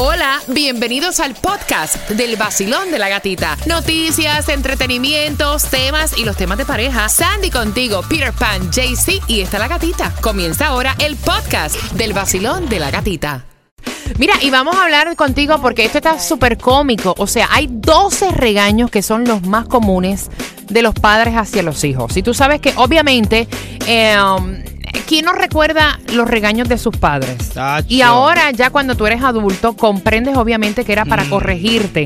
Hola, bienvenidos al podcast del vacilón de la gatita. Noticias, entretenimientos, temas y los temas de pareja. Sandy contigo, Peter Pan, JC y está la gatita. Comienza ahora el podcast del vacilón de la gatita. Mira, y vamos a hablar contigo porque esto está súper cómico. O sea, hay 12 regaños que son los más comunes de los padres hacia los hijos. Y tú sabes que obviamente... eh, ¿Quién no recuerda los regaños de sus padres? Tacho. Y ahora ya cuando tú eres adulto comprendes obviamente que era para Mm. corregirte.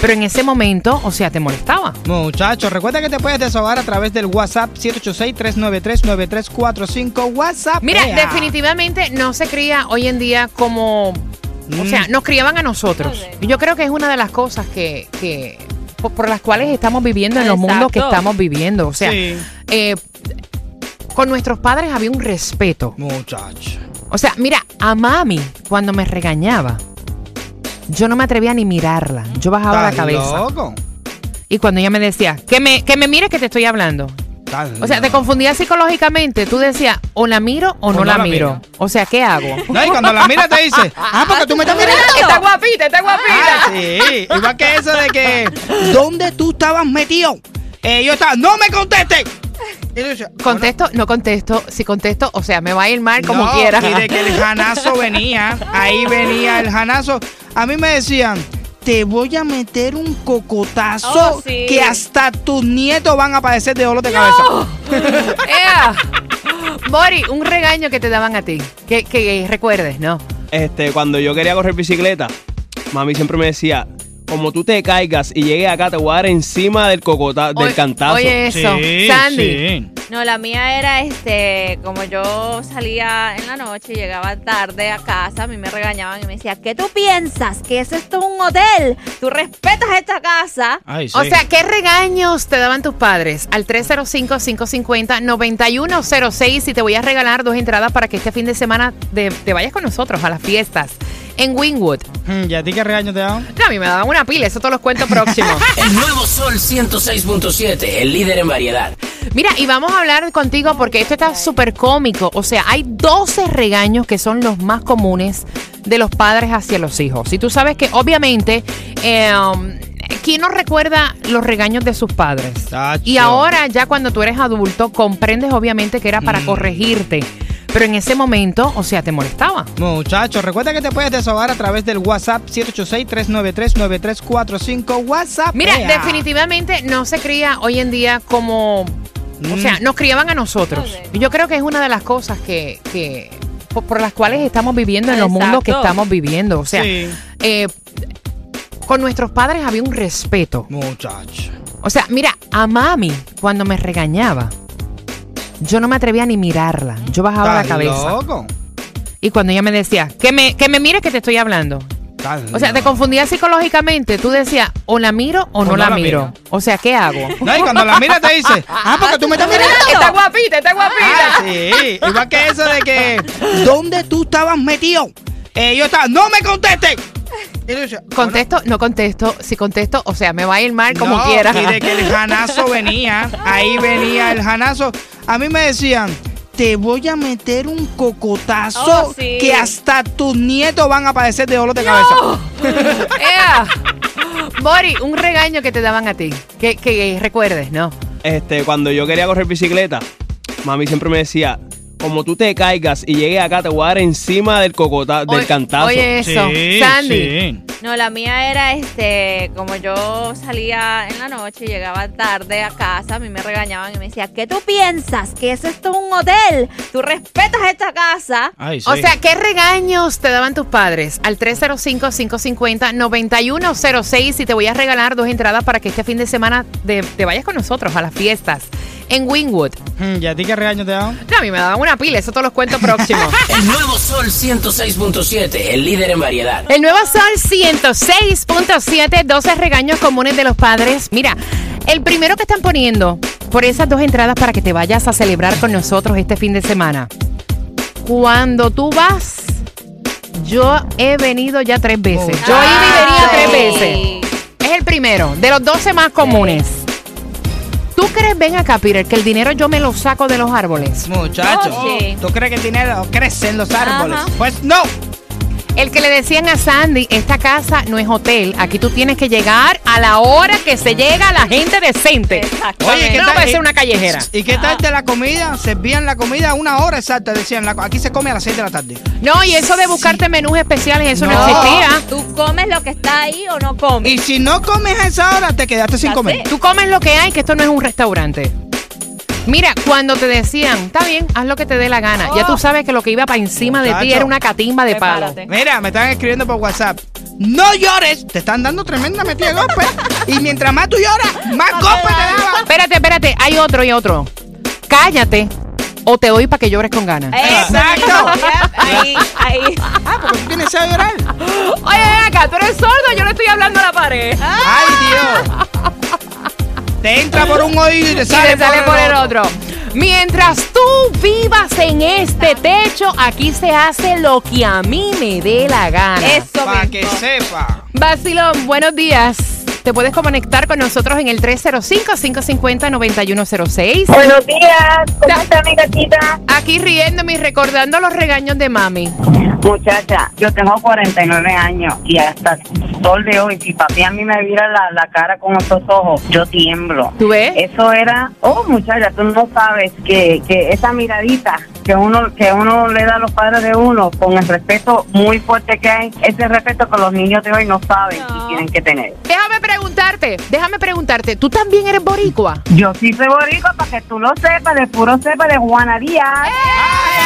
Pero en ese momento, o sea, te molestaba. Muchachos, recuerda que te puedes desahogar a través del WhatsApp 786-393-9345. WhatsApp. Mira, ea. definitivamente no se cría hoy en día como... O Mm. sea, nos criaban a nosotros. Y Yo creo que es una de las cosas que... que por, por las cuales estamos viviendo en los mundos que estamos viviendo. O sea, Sí. eh, con nuestros padres había un respeto. Muchacho. O sea, mira, a mami, cuando me regañaba, yo no me atrevía ni mirarla. Yo bajaba la ¿Estás cabeza. loco? Y cuando ella me decía, que me, que me mire que te estoy hablando. ¿Estás O sea, te confundía psicológicamente. Tú decías, o la miro o, no, la, miro. O sea, ¿qué hago? No, y cuando la mira te dice, ah, porque tú me estás mirando. está guapita, está guapita. Ah, sí. Igual que eso de que, ¿dónde tú estabas metido? Eh, yo estaba, no me contestes. Contesto, no contesto. Si contesto, o sea, me va a ir mal como no, quiera. Y de que el janazo venía, ahí venía el janazo. A mí me decían, te voy a meter un cocotazo Oh, sí. que hasta tus nietos van a padecer de dolor de cabeza. Ea. Bori, un regaño que te daban a ti. Que, que recuerdes, ¿no? este, cuando yo quería correr bicicleta, mami siempre me decía, como tú te caigas y llegues acá, te voy a dar encima del cocota, del cantazo. Oye, eso. Sandy. sí. No, la mía era este, como yo salía en la noche y llegaba tarde a casa, a mí me regañaban y me decían, ¿qué tú piensas? ¿Que eso esto es un hotel? ¿Tú respetas esta casa? Ay, sí. O sea, ¿qué regaños te daban tus padres? Al 305-550-9106 y te voy a regalar dos entradas para que este fin de semana de- te vayas con nosotros a las fiestas en Wingwood. Mm, ¿Y a ti qué regaño te daban? No, a mí me daban una pila, eso todos los cuentos próximos. El nuevo Sol 106.7, el líder en variedad. Mira, y vamos a hablar contigo porque esto está súper cómico. O sea, hay 12 regaños que son los más comunes de los padres hacia los hijos. Y tú sabes que obviamente... eh, ¿Quién no recuerda los regaños de sus padres? Tacho. Y ahora ya cuando tú eres adulto comprendes obviamente que era para Mm. corregirte. Pero en ese momento, o sea, te molestaba. Muchachos, recuerda que te puedes desahogar a través del WhatsApp 786-393-9345. WhatsApp. Mira, ea. definitivamente no se cría hoy en día como... O Mm. sea, nos criaban a nosotros. Y Yo creo que es una de las cosas que... que por, por las cuales estamos viviendo en los mundos que estamos viviendo. O sea, Sí. eh, con nuestros padres había un respeto. Muchacho. O sea, mira, a mami, cuando me regañaba, yo no me atrevía ni mirarla. Yo bajaba la ¿Estás cabeza. loco? Y cuando ella me decía, que me, que me mire que te estoy hablando. ¿Estás O sea, te confundía psicológicamente. Tú decías, o la miro o, no, la, miro. O sea, ¿qué hago? No, y cuando la mira te dice, ah, porque tú me estás mirando. Está guapita, está guapita. Ah, sí. Igual que eso de que, ¿dónde tú estabas metido? Eh, yo estaba, no me contestes. Contesto, no contesto. Si contesto, o sea, me va a ir mal como no, quiera. Y de que el janazo venía, ahí venía el janazo. A mí me decían, te voy a meter un cocotazo Oh, sí. que hasta tus nietos van a padecer de dolor de cabeza. Ea. Bori, un regaño que te daban a ti. Que, que recuerdes, ¿no? Este, cuando yo quería correr bicicleta, mami siempre me decía, como tú te caigas y llegues acá, te voy a dar encima del cocota, del cantazo. Oye, eso. Sandy. No, la mía era este, como yo salía en la noche y llegaba tarde a casa, a mí me regañaban y me decían, ¿qué tú piensas? ¿Que eso esto es un hotel? ¿Tú respetas esta casa? Ay, sí. O sea, ¿qué regaños te daban tus padres? Al 305-550-9106 y te voy a regalar dos entradas para que este fin de semana de- te vayas con nosotros a las fiestas en Wingwood. Mm, ¿Y a ti qué regaño te daban? No, a mí me daban una pila, eso todos los cuentos próximos. El nuevo Sol 106.7, el líder en variedad. El nuevo Sol 106.7, 12 regaños comunes de los padres. Mira, el primero que están poniendo por esas dos entradas para que te vayas a celebrar con nosotros este fin de semana. Cuando tú vas, yo he venido ya tres veces. Yo iba y venía tres veces. Es el primero, de los 12 más comunes. ¿Tú crees, ven acá, Peter, que el dinero yo me lo saco de los árboles? Muchachos, Oh, sí. ¿tú crees que el dinero crece en los árboles? Ajá. Pues no. El que le decían a Sandy, esta casa no es hotel, aquí tú tienes que llegar a la hora que se llega la gente decente. Oye, ¿qué no tal? puede ser Eh, una callejera. ¿Y qué tal de la comida? Servían la comida a una hora exacta, decían. la- aquí se come a las 6 de la tarde. No, y eso de buscarte menús especiales, eso no, No. existía. ¿Tú comes lo que está ahí o no comes? Y si no comes a esa hora, te quedaste sin comer. Tú comes lo que hay, que esto no es un restaurante. Mira, cuando te decían, está bien, haz lo que te dé la gana. Ya tú sabes que lo que iba para encima de ti era una catimba de palo. Mira, me están escribiendo por WhatsApp. No llores. Te están dando tremenda metida de golpe. y mientras más tú lloras, más golpe te daban. Espérate, espérate, hay otro y otro. Cállate o te doy para que llores con ganas. Exacto. Yep, ahí, ahí. Ah, porque tú tienes a llorar. Oye, ven acá, tú eres sordo, yo le estoy hablando a la pared. Ay, Dios. Te entra por un oído y te Y sale, te sale por el otro. Mientras tú vivas en este techo, aquí se hace lo que a mí me dé la gana. Eso Para que sepa. Basilón, buenos días. Te puedes conectar con nosotros en el 305-550-9106. Buenos días, ¿cómo está mi gatita? Aquí riéndome y recordando los regaños de mami. Muchacha, yo tengo 49 años y hasta el sol de hoy, si papi a mí me vira la, la cara con esos ojos, yo tiemblo. ¿Tú ves? Eso era, oh muchacha, tú no sabes que, que esa miradita que uno que uno le da a los padres de uno con el respeto muy fuerte que hay, ese respeto que los niños de hoy no saben No. y tienen que tener. Déjame preguntarte, déjame preguntarte, ¿tú también eres boricua? Yo sí soy boricua para que tú lo sepas, de puro sepa de Juanaría.